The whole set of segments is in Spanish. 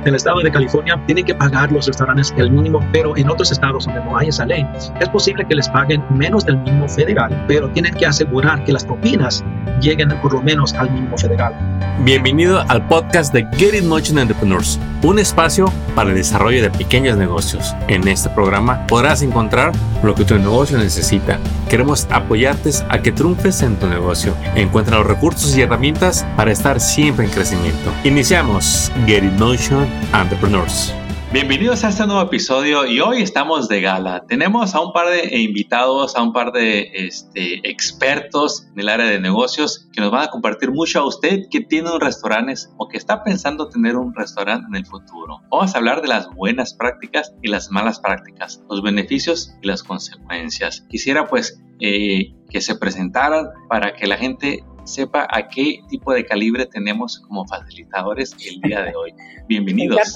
En el estado de California tienen que pagar los restaurantes el mínimo, pero en otros estados donde no hay esa ley, es posible que les paguen menos del mínimo federal, pero tienen que asegurar que las propinas lleguen por lo menos al mínimo federal. Bienvenido al podcast de Get It Motion Entrepreneurs, un espacio para el desarrollo de pequeños negocios. En este programa podrás encontrar lo que tu negocio necesita. Queremos apoyarte a que triunfes en tu negocio. Encuentra los recursos y herramientas para estar siempre en crecimiento. Iniciamos Get It Motion Entrepreneurs. Bienvenidos a este nuevo episodio y hoy estamos de gala. Tenemos a un par de invitados, a un par de este, expertos en el área de negocios que nos van a compartir mucho a usted que tiene un restaurante o que está pensando tener un restaurante en el futuro. Vamos a hablar de las buenas prácticas y las malas prácticas, los beneficios y las consecuencias. Quisiera pues eh, que se presentaran para que la gente sepa a qué tipo de calibre tenemos como facilitadores el día de hoy. Bienvenidos.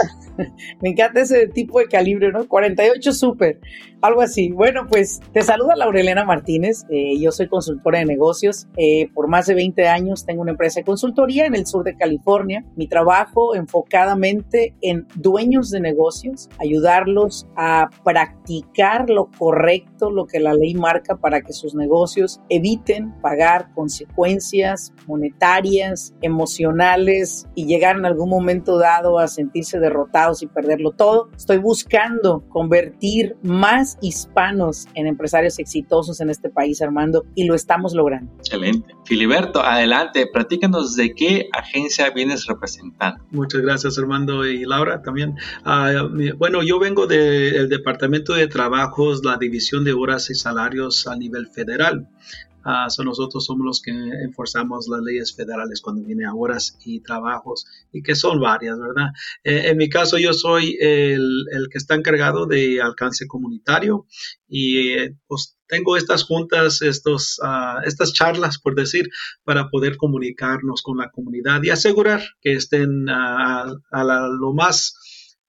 Me encanta, ese tipo de calibre, ¿no? 48 Super, algo así. Bueno, pues te saluda Laurelena Martínez. Eh, yo soy consultora de negocios. Eh, por más de 20 años tengo una empresa de consultoría en el sur de California. Mi trabajo enfocadamente en dueños de negocios, ayudarlos a practicar lo correcto, lo que la ley marca para que sus negocios eviten pagar consecuencias monetarias, emocionales y llegar en algún momento dado a sentirse derrotados y perderlo todo. Estoy buscando convertir más hispanos en empresarios exitosos en este país, Armando, y lo estamos logrando. Excelente. Filiberto, adelante, platícanos de qué agencia vienes representando. Muchas gracias, Armando y Laura también. Ah, bueno, yo vengo del Departamento de Trabajos, la División de Horas y Salarios a nivel federal. Uh, nosotros somos los que enforzamos las leyes federales cuando viene a horas y trabajos, y que son varias, ¿verdad? Eh, en mi caso, yo soy el, el, que está encargado de alcance comunitario y eh, pues tengo estas juntas, estos, uh, estas charlas, por decir, para poder comunicarnos con la comunidad y asegurar que estén a, a la, lo más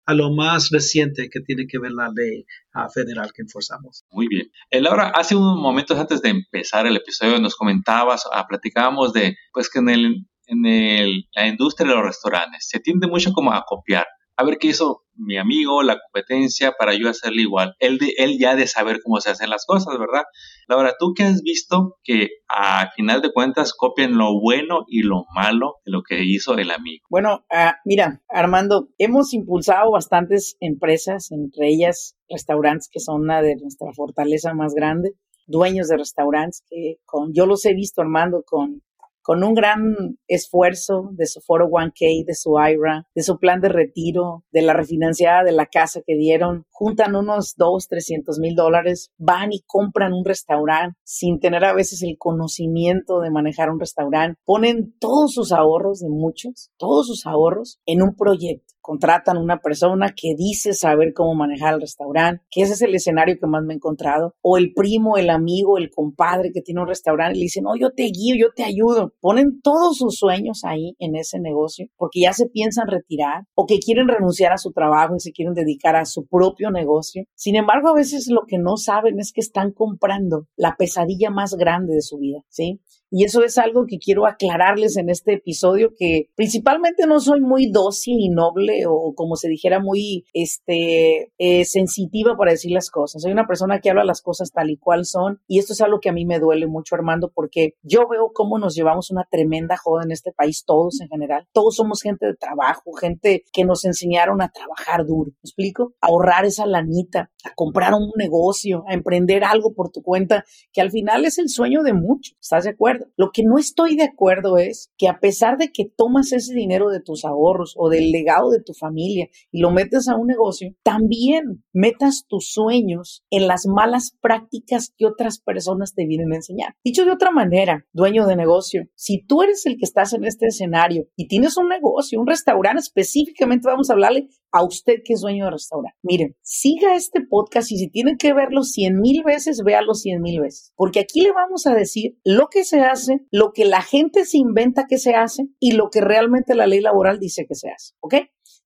a lo más reciente que tiene que ver la ley uh, federal que enforzamos. Muy bien. Laura, hace unos momentos antes de empezar el episodio nos comentabas, uh, platicábamos de, pues que en, el, en el, la industria de los restaurantes se tiende mucho como a copiar a ver qué hizo mi amigo, la competencia, para yo hacerle igual. Él, de, él ya de saber cómo se hacen las cosas, ¿verdad? Laura, ¿tú qué has visto que a final de cuentas copian lo bueno y lo malo de lo que hizo el amigo? Bueno, uh, mira, Armando, hemos impulsado bastantes empresas, entre ellas restaurantes que son una de nuestra fortaleza más grande, dueños de restaurantes que con, yo los he visto, Armando, con con un gran esfuerzo de su 401k, de su IRA, de su plan de retiro, de la refinanciada de la casa que dieron, juntan unos dos, trescientos mil dólares, van y compran un restaurante sin tener a veces el conocimiento de manejar un restaurante, ponen todos sus ahorros de muchos, todos sus ahorros en un proyecto. Contratan una persona que dice saber cómo manejar el restaurante, que ese es el escenario que más me he encontrado, o el primo, el amigo, el compadre que tiene un restaurante le dicen, no, yo te guío, yo te ayudo. Ponen todos sus sueños ahí en ese negocio porque ya se piensan retirar o que quieren renunciar a su trabajo y se quieren dedicar a su propio negocio. Sin embargo, a veces lo que no saben es que están comprando la pesadilla más grande de su vida, ¿sí? Y eso es algo que quiero aclararles en este episodio, que principalmente no soy muy dócil y noble o como se dijera muy este, eh, sensitiva para decir las cosas. Soy una persona que habla las cosas tal y cual son y esto es algo que a mí me duele mucho, Armando, porque yo veo cómo nos llevamos una tremenda joda en este país, todos en general. Todos somos gente de trabajo, gente que nos enseñaron a trabajar duro. ¿Me explico? A ahorrar esa lanita, a comprar un negocio, a emprender algo por tu cuenta, que al final es el sueño de muchos. ¿Estás de acuerdo? Lo que no estoy de acuerdo es que a pesar de que tomas ese dinero de tus ahorros o del legado de tu familia y lo metes a un negocio, también metas tus sueños en las malas prácticas que otras personas te vienen a enseñar. Dicho de otra manera, dueño de negocio, si tú eres el que estás en este escenario y tienes un negocio, un restaurante específicamente, vamos a hablarle a usted que es dueño de restaurante. Miren, siga este podcast y si tiene que verlo cien mil veces, véalo cien mil veces. Porque aquí le vamos a decir lo que se hace, lo que la gente se inventa que se hace y lo que realmente la ley laboral dice que se hace. ¿Ok?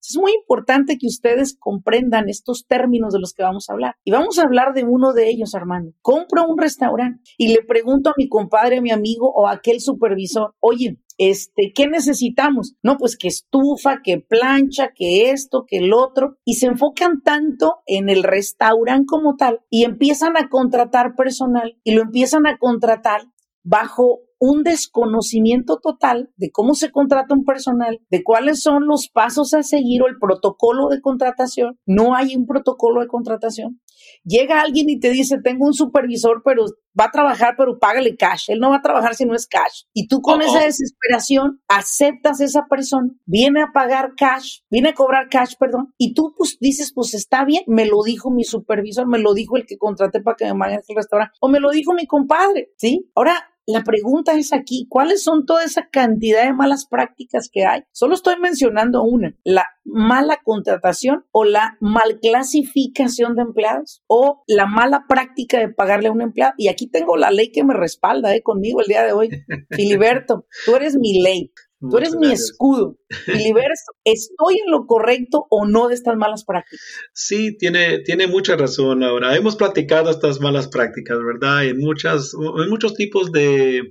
Es muy importante que ustedes comprendan estos términos de los que vamos a hablar. Y vamos a hablar de uno de ellos, hermano. Compro un restaurante y le pregunto a mi compadre, a mi amigo o a aquel supervisor, oye, este, ¿qué necesitamos? No, pues que estufa, que plancha, que esto, que el otro, y se enfocan tanto en el restaurante como tal y empiezan a contratar personal y lo empiezan a contratar bajo un desconocimiento total de cómo se contrata un personal, de cuáles son los pasos a seguir o el protocolo de contratación. No hay un protocolo de contratación. Llega alguien y te dice, tengo un supervisor, pero va a trabajar, pero págale cash. Él no va a trabajar si no es cash. Y tú con esa desesperación aceptas a esa persona, viene a pagar cash, viene a cobrar cash, perdón, y tú pues dices, pues está bien, me lo dijo mi supervisor, me lo dijo el que contraté para que me maneje el restaurante, o me lo dijo mi compadre, ¿sí? Ahora, la pregunta es aquí, ¿cuáles son toda esa cantidad de malas prácticas que hay? Solo estoy mencionando una, la mala contratación o la mal clasificación de empleados o la mala práctica de pagarle a un empleado. Y aquí tengo la ley que me respalda eh, conmigo el día de hoy. Filiberto, tú eres mi ley. Tú eres mi escudo. Filiberto, ¿estoy en lo correcto o no de estas malas prácticas? Sí, tiene, tiene mucha razón, Ahora Hemos platicado estas malas prácticas, ¿verdad? En, muchas, en muchos tipos de,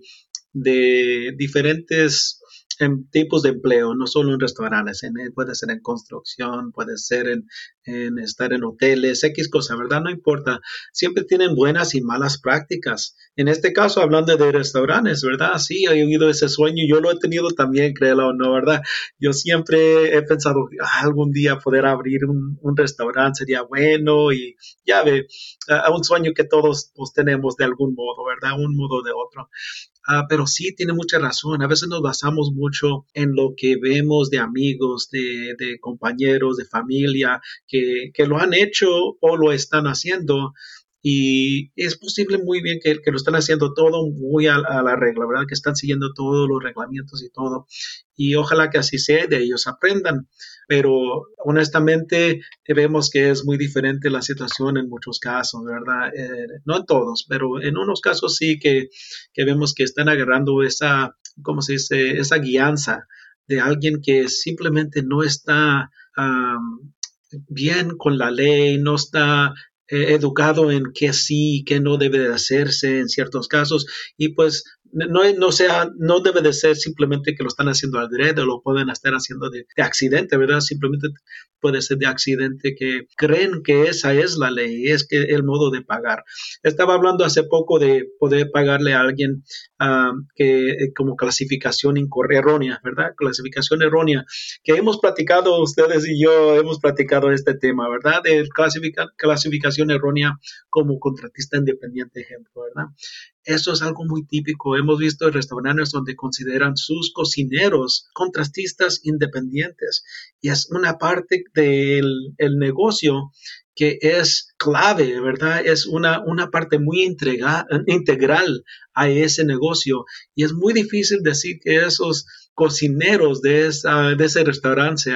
de diferentes en tipos de empleo, no solo en restaurantes, en, puede ser en construcción, puede ser en, estar en hoteles, X cosa, ¿verdad? No importa. Siempre tienen buenas y malas prácticas. En este caso, hablando de restaurantes, ¿verdad? Sí, he oído ese sueño. Yo lo he tenido también, créelo o no, ¿verdad? Yo siempre he pensado, ah, algún día poder abrir un, restaurante sería bueno y ya ve, a un sueño que todos pues, tenemos de algún modo, ¿verdad? Un modo de otro. Ah, pero sí, tiene mucha razón. A veces nos basamos mucho en lo que vemos de amigos, de, de compañeros, de familia, que, que, lo han hecho o lo están haciendo. Y es posible muy bien que, que lo están haciendo todo muy a, a, la regla, ¿verdad? Que están siguiendo todos los reglamentos y todo. Y ojalá que así sea, de ellos aprendan pero honestamente vemos que es muy diferente la situación en muchos casos, ¿verdad? Eh, no en todos, pero en unos casos sí que, que, vemos que están agarrando esa, ¿cómo se dice? Esa guianza de alguien que simplemente no está bien con la ley, no está eh, educado en qué sí qué no debe de hacerse en ciertos casos y pues no, no, sea, no debe de ser simplemente que lo están haciendo al derecho, lo pueden estar haciendo de, de, accidente, ¿verdad? Simplemente puede ser de accidente que creen que esa es la ley, es que el modo de pagar. Estaba hablando hace poco de poder pagarle a alguien uh, que eh, como clasificación errónea, ¿verdad? Clasificación errónea, que hemos platicado ustedes y yo, hemos platicado este tema, ¿verdad? De clasifica, clasificación errónea como contratista independiente, ejemplo, ¿verdad? Eso es algo muy típico. Hemos visto restaurantes donde consideran sus cocineros contrastistas independientes y es una parte del el negocio que es clave, ¿verdad? Es una, una parte muy integral a ese negocio y es muy difícil decir que esos cocineros de, esa, de ese restaurante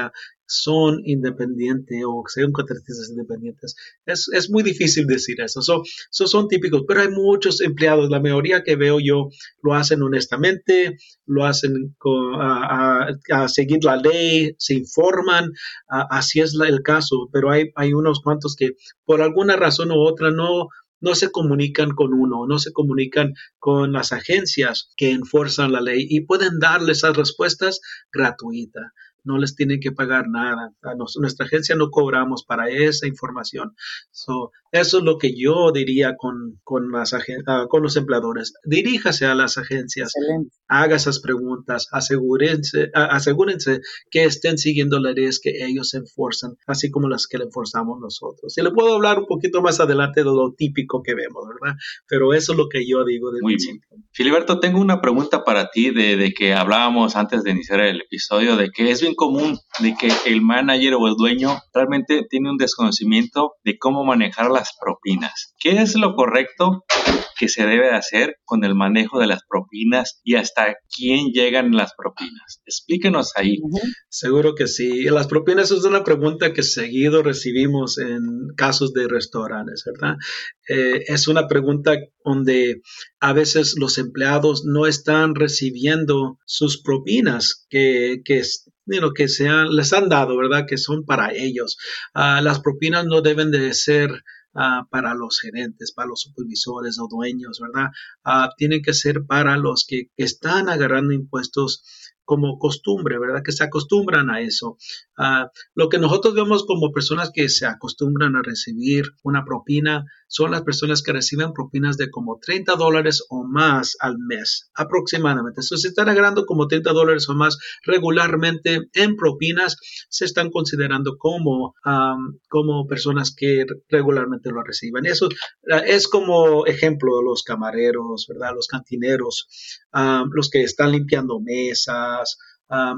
son independientes o sean contratistas independientes. Es, es, muy difícil decir eso. So, son típicos, pero hay muchos empleados, la mayoría que veo yo lo hacen honestamente, lo hacen con, a, a, seguir la ley, se informan, así es el caso, pero hay, hay unos cuantos que por alguna razón u otra no no se comunican con uno, no se comunican con las agencias que enforzan la ley y pueden darle esas respuestas gratuitas no les tienen que pagar nada. Nuestra agencia no cobramos para esa información. So, eso es lo que yo diría con, con, las uh, con los empleadores. Diríjase a las agencias, Excelente. haga esas preguntas, asegúrense, uh, asegúrense que estén siguiendo las leyes que ellos enforzan, así como las que le enforzamos nosotros. Y le puedo hablar un poquito más adelante de lo típico que vemos, ¿verdad? Pero eso es lo que yo digo. Muy bien. Filiberto, tengo una pregunta para ti de, de que hablábamos antes de iniciar el episodio, de que es bien común de que el manager o el dueño realmente tiene un desconocimiento de cómo manejar las propinas. ¿Qué es lo correcto que se debe hacer con el manejo de las propinas y hasta quién llegan las propinas? Explíquenos ahí. Seguro que sí. Las propinas es una pregunta que seguido recibimos en casos de restaurantes, ¿verdad? Eh, es una pregunta donde a veces los empleados no están recibiendo sus propinas que, que que sean, les han dado, ¿verdad? Que son para ellos. Ah, las propinas no deben de ser ah, para los gerentes, para los supervisores o dueños, ¿verdad? Ah, tienen que ser para los que están agarrando impuestos como costumbre, ¿verdad? Que se acostumbran a eso. Ah, lo que nosotros vemos como personas que se acostumbran a recibir una propina son las personas que reciben propinas de como 30 dólares o más al mes, aproximadamente. Entonces, si están agarrando como 30 dólares o más regularmente en propinas, se están considerando como, como personas que regularmente lo reciben. Eso ah, es como ejemplo los camareros, ¿verdad? Los cantineros, los que están limpiando mesas,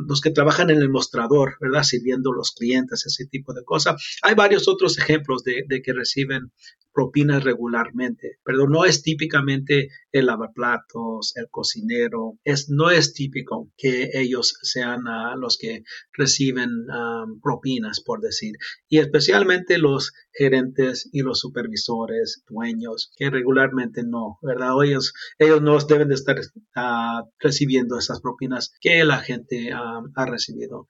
los que trabajan en el mostrador, ¿verdad? Sirviendo los clientes, ese tipo de cosas. Hay varios otros ejemplos de, de que reciben propinas regularmente, pero no es típicamente el lavaplatos, el cocinero, es, no es típico que ellos sean uh, los que reciben um, propinas, por decir, y especialmente los gerentes y los supervisores, dueños, que regularmente no, ¿verdad? Ellos, ellos no deben de estar uh, recibiendo esas propinas que la gente ha recibido.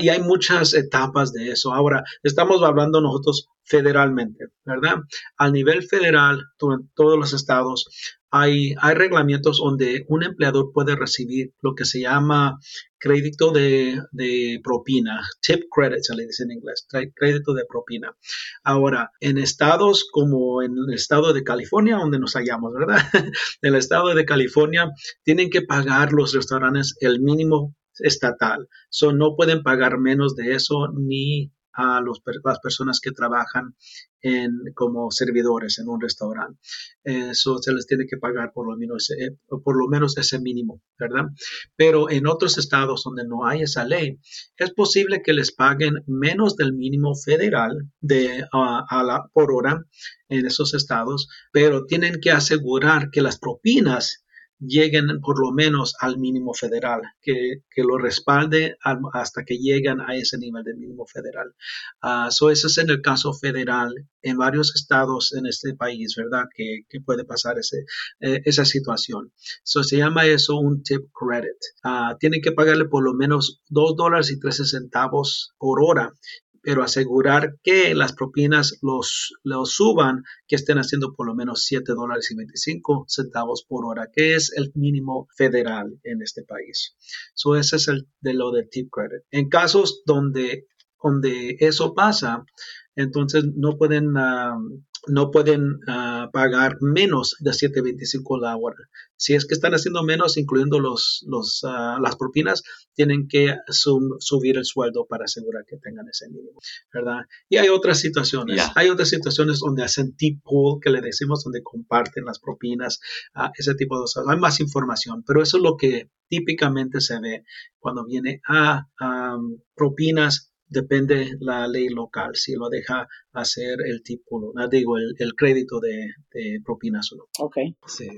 y hay muchas etapas de eso. Ahora, estamos hablando nosotros federalmente, ¿verdad? A nivel federal, en todos los estados, hay, hay reglamentos donde un empleador puede recibir lo que se llama crédito de, propina, tip credit se le dice en inglés, crédito de propina. Ahora, en estados como en el estado de California, donde nos hallamos, ¿verdad? el estado de California, tienen que pagar los restaurantes el mínimo estatal. So, no pueden pagar menos de eso ni a los, las personas que trabajan como servidores en un restaurante. Eso se les tiene que pagar por lo, menos, eh, por lo menos ese mínimo, ¿verdad? Pero en otros estados donde no hay esa ley, es posible que les paguen menos del mínimo federal de, a la, por hora en esos estados, pero tienen que asegurar que las propinas lleguen por lo menos al mínimo federal, que, lo respalde hasta que lleguen a ese nivel de mínimo federal. Uh, eso es en el caso federal en varios estados en este país, ¿verdad? Que, puede pasar ese, eh, esa situación. So, se llama eso un tip credit. Uh, tienen que pagarle por lo menos 2 dólares y 13 centavos por hora pero asegurar que las propinas los, los suban, que estén haciendo por lo menos 7 dólares y 25 centavos por hora, que es el mínimo federal en este país. So, ese es el de lo de tip credit. En casos donde, donde eso pasa, entonces no pueden no pueden ah, pagar menos de 7.25 la hora. Si es que están haciendo menos, incluyendo los, los, ah, las propinas, tienen que subir el sueldo para asegurar que tengan ese mínimo, ¿verdad? Y hay otras situaciones. Hay otras situaciones donde hacen tip pool, que le decimos, donde comparten las propinas, uh, ese tipo de cosas. Hay más información, pero eso es lo que típicamente se ve cuando viene a propinas depende la ley local, si lo deja hacer el tipo, no digo, el, crédito de, de, propinas o no. Ok. Sí.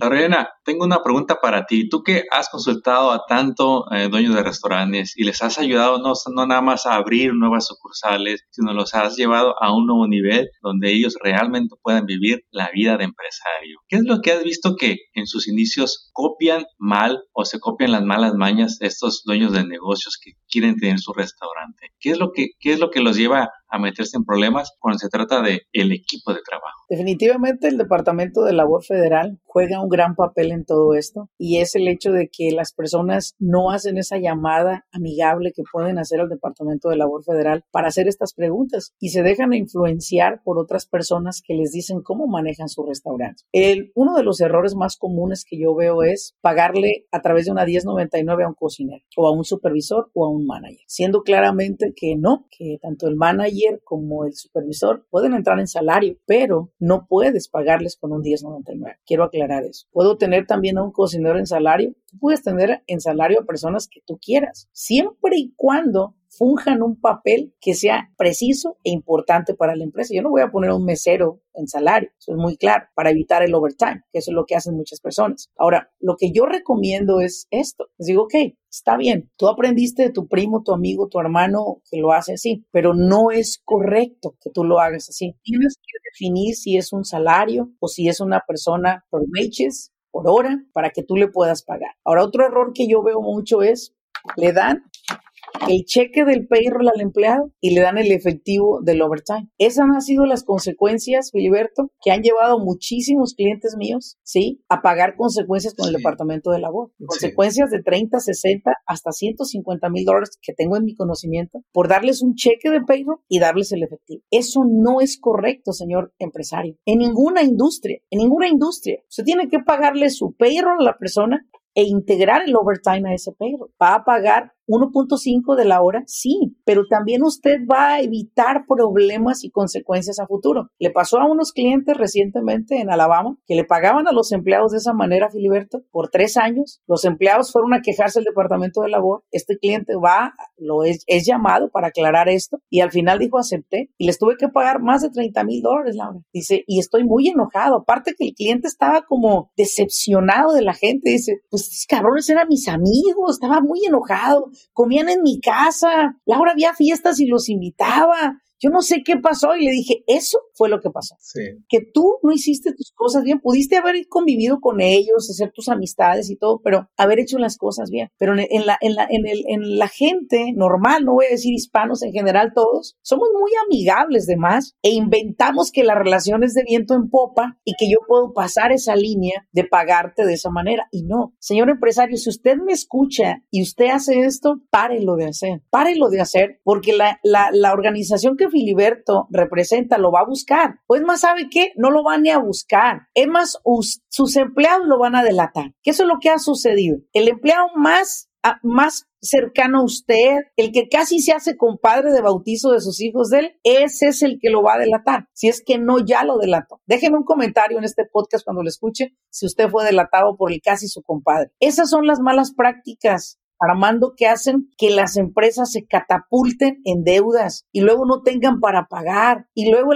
Lorena, tengo una pregunta para ti. Tú que has consultado a tanto eh, dueños de restaurantes y les has ayudado no, no nada más a abrir nuevas sucursales, sino los has llevado a un nuevo nivel donde ellos realmente puedan vivir la vida de empresario. ¿Qué es lo que has visto que en sus inicios copian mal o se copian las malas mañas de estos dueños de negocios que quieren tener su restaurante? ¿Qué es lo que, qué es lo que los lleva a meterse en problemas cuando se trata de el equipo de trabajo. Definitivamente el Departamento de Labor Federal juega un gran papel en todo esto y es el hecho de que las personas no hacen esa llamada amigable que pueden hacer al Departamento de Labor Federal para hacer estas preguntas y se dejan influenciar por otras personas que les dicen cómo manejan su restaurante. El, uno de los errores más comunes que yo veo es pagarle a través de una 1099 a un cocinero o a un supervisor o a un manager, siendo claramente que no, que tanto el manager como el supervisor pueden entrar en salario, pero no puedes pagarles con un 1099. Quiero aclarar eso. Puedo tener también a un cocinero en salario. Tú puedes tener en salario a personas que tú quieras, siempre y cuando funjan un papel que sea preciso e importante para la empresa. Yo no voy a poner un mesero en salario, eso es muy claro, para evitar el overtime, que eso es lo que hacen muchas personas. Ahora, lo que yo recomiendo es esto. Les digo, ok, está bien, tú aprendiste de tu primo, tu amigo, tu hermano que lo hace así, pero no es correcto que tú lo hagas así. Tienes que definir si es un salario o si es una persona por wages, por hora, para que tú le puedas pagar. Ahora, otro error que yo veo mucho es, le dan el cheque del payroll al empleado y le dan el efectivo del overtime. Esas han sido las consecuencias, Filiberto, que han llevado muchísimos clientes míos, ¿sí? A pagar consecuencias con el Departamento de Labor. Consecuencias de 30, 60, hasta 150 mil dólares que tengo en mi conocimiento por darles un cheque de payroll y darles el efectivo. Eso no es correcto, señor empresario. En ninguna industria, en ninguna industria. Se tiene que pagarle su payroll a la persona e integrar el overtime a ese payroll. Va a pagar 1.5 de la hora, sí, pero también usted va a evitar problemas y consecuencias a futuro. Le pasó a unos clientes recientemente en Alabama que le pagaban a los empleados de esa manera, Filiberto, por tres años. Los empleados fueron a quejarse al departamento de labor. Este cliente va, lo es, es llamado para aclarar esto y al final dijo acepté y les tuve que pagar más de 30 mil dólares, Laura. Dice, y estoy muy enojado. Aparte que el cliente estaba como decepcionado de la gente. Dice, pues estos cabrones eran mis amigos, estaba muy enojado comían en mi casa, Laura había fiestas y los invitaba, yo no sé qué pasó y le dije, eso fue lo que pasó. Que tú no hiciste tus cosas bien, pudiste haber convivido con ellos, hacer tus amistades y todo, pero haber hecho las cosas bien. Pero en la, en la, en el, en la gente normal, no voy a decir hispanos en general todos, somos muy amigables de más e inventamos que la relación es de viento en popa y que yo puedo pasar esa línea de pagarte de esa manera. Y no, señor empresario, si usted me escucha y usted hace esto, párelo de hacer, párelo de hacer, porque la, la, la organización que Filiberto representa lo va a buscar. Pues más, ¿sabe qué? No lo van ni a buscar. Es más, sus empleados lo van a delatar. Que es lo que ha sucedido. El empleado más, más cercano a usted, el que casi se hace compadre de bautizo de sus hijos de él, ese es el que lo va a delatar, si es que no ya lo delató. Déjeme un comentario en este podcast cuando lo escuche si usted fue delatado por el casi su compadre. Esas son las malas prácticas Armando, que hacen que las empresas se catapulten en deudas y luego no tengan para pagar. Y luego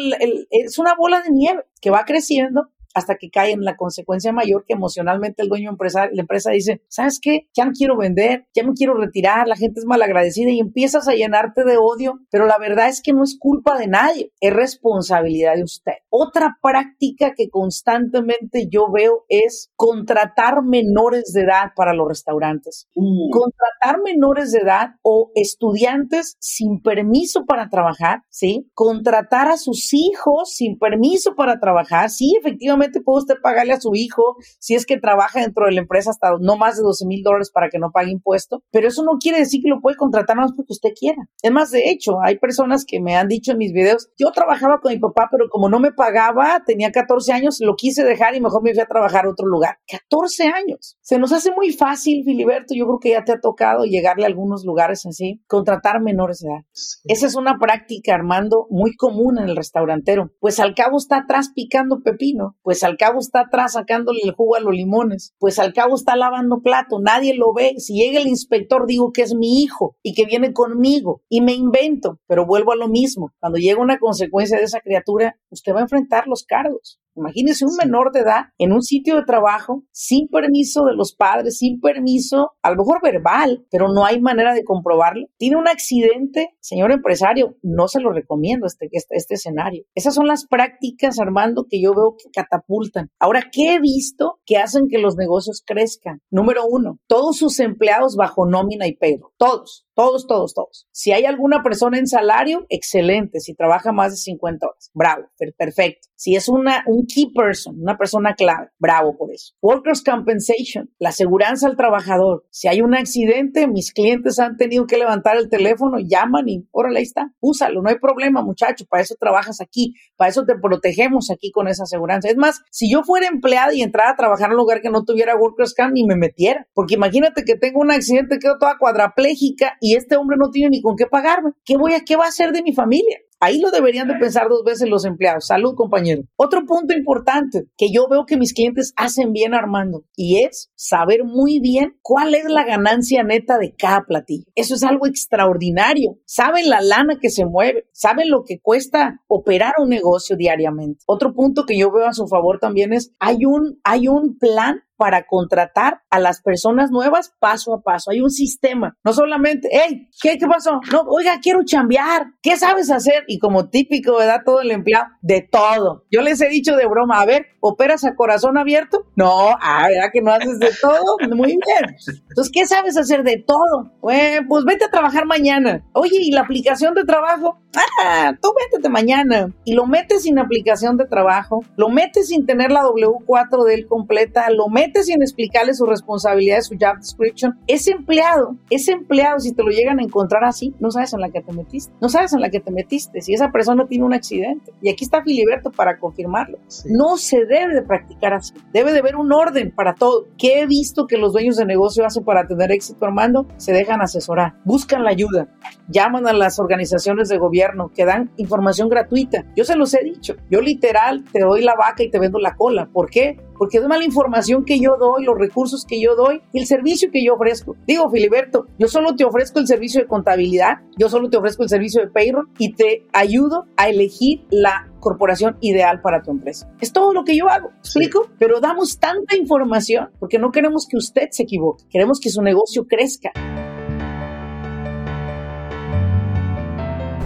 es una bola de nieve que va creciendo hasta que cae en la consecuencia mayor que emocionalmente el dueño empresario, la empresa dice, ¿sabes qué? Ya no quiero vender, ya no quiero retirar, la gente es malagradecida y empiezas a llenarte de odio, pero la verdad es que no es culpa de nadie, es responsabilidad de usted. Otra práctica que constantemente yo veo es contratar menores de edad para los restaurantes. Mm. Contratar menores de edad o estudiantes sin permiso para trabajar, ¿sí? Contratar a sus hijos sin permiso para trabajar, sí, efectivamente puede usted pagarle a su hijo si es que trabaja dentro de la empresa hasta no más de 12 mil dólares para que no pague impuesto, pero eso no quiere decir que lo puede contratar más porque usted quiera. Es más, de hecho, hay personas que me han dicho en mis videos, yo trabajaba con mi papá, pero como no me pagaba, tenía 14 años, lo quise dejar y mejor me fui a trabajar a otro lugar. 14 años. Se nos hace muy fácil, Filiberto, yo creo que ya te ha tocado llegarle a algunos lugares así, contratar menores de edad. Esa es una práctica, Armando, muy común en el restaurantero. Pues al cabo está atrás picando pepino, pues al cabo está atrás sacándole el jugo a los limones, pues al cabo está lavando plato, nadie lo ve. Si llega el inspector, digo que es mi hijo y que viene conmigo y me invento, pero vuelvo a lo mismo. Cuando llega una consecuencia de esa criatura, usted va a enfrentar los cargos. Imagínese un menor de edad en un sitio de trabajo sin permiso de los padres, sin permiso, a lo mejor verbal, pero no hay manera de comprobarlo. Tiene un accidente, señor empresario, no se lo recomiendo este, este, este escenario. Esas son las prácticas, Armando, que yo veo que catapultan. Ahora, ¿qué he visto que hacen que los negocios crezcan? Número uno, todos sus empleados bajo nómina y pedo. Todos. Todos, todos, todos. Si hay alguna persona en salario, excelente. Si trabaja más de 50 horas, bravo, perfecto. Si es una, un key person, una persona clave, bravo por eso. Workers' compensation, la seguridad al trabajador. Si hay un accidente, mis clientes han tenido que levantar el teléfono, llaman y órale, ahí está, úsalo, no hay problema, muchacho, para eso trabajas aquí, para eso te protegemos aquí con esa seguridad. Es más, si yo fuera empleada y entrara a trabajar en un lugar que no tuviera Workers' Comp, ni me metiera, porque imagínate que tengo un accidente, quedo toda cuadraplégica y este hombre no tiene ni con qué pagarme. ¿Qué voy a, qué va a hacer de mi familia? Ahí lo deberían de pensar dos veces los empleados. Salud, compañero. Otro punto importante que yo veo que mis clientes hacen bien, Armando, y es saber muy bien cuál es la ganancia neta de cada platillo. Eso es algo extraordinario. Saben la lana que se mueve, saben lo que cuesta operar un negocio diariamente. Otro punto que yo veo a su favor también es hay un, hay un plan para contratar a las personas nuevas paso a paso. Hay un sistema, no solamente, hey, ¿qué, qué pasó? No, oiga, quiero chambear. ¿Qué sabes hacer? Y como típico, ¿verdad? Todo el empleado, de todo. Yo les he dicho de broma, a ver, ¿operas a corazón abierto? No, ah, ¿verdad que no haces de todo? Muy bien. Entonces, ¿qué sabes hacer de todo? Bueno, pues vete a trabajar mañana. Oye, ¿y la aplicación de trabajo? Ah, tú vete mañana. Y lo metes sin aplicación de trabajo, lo metes sin tener la W4 de él completa, lo metes sin explicarle su responsabilidad, su job description. Ese empleado, ese empleado, si te lo llegan a encontrar así, no sabes en la que te metiste. No sabes en la que te metiste. Si esa persona tiene un accidente. Y aquí está Filiberto para confirmarlo. No se debe de practicar así. Debe de haber un orden para todo. ¿Qué he visto que los dueños de negocio hacen para tener éxito, Armando? Se dejan asesorar, buscan la ayuda, llaman a las organizaciones de gobierno que dan información gratuita. Yo se los he dicho. Yo literal te doy la vaca y te vendo la cola. ¿Por qué? Porque es la información que yo doy, los recursos que yo doy y el servicio que yo ofrezco. Digo, Filiberto, yo solo te ofrezco el servicio de contabilidad, yo solo te ofrezco el servicio de payroll y te ayudo a elegir la corporación ideal para tu empresa. Es todo lo que yo hago, ¿explico? Pero damos tanta información porque no queremos que usted se equivoque, queremos que su negocio crezca.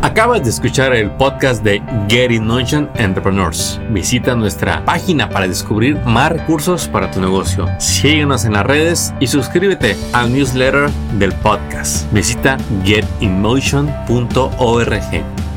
Acabas de escuchar el podcast de Get in Motion Entrepreneurs. Visita nuestra página para descubrir más recursos para tu negocio. Síguenos en las redes y suscríbete al newsletter del podcast. Visita getinmotion.org.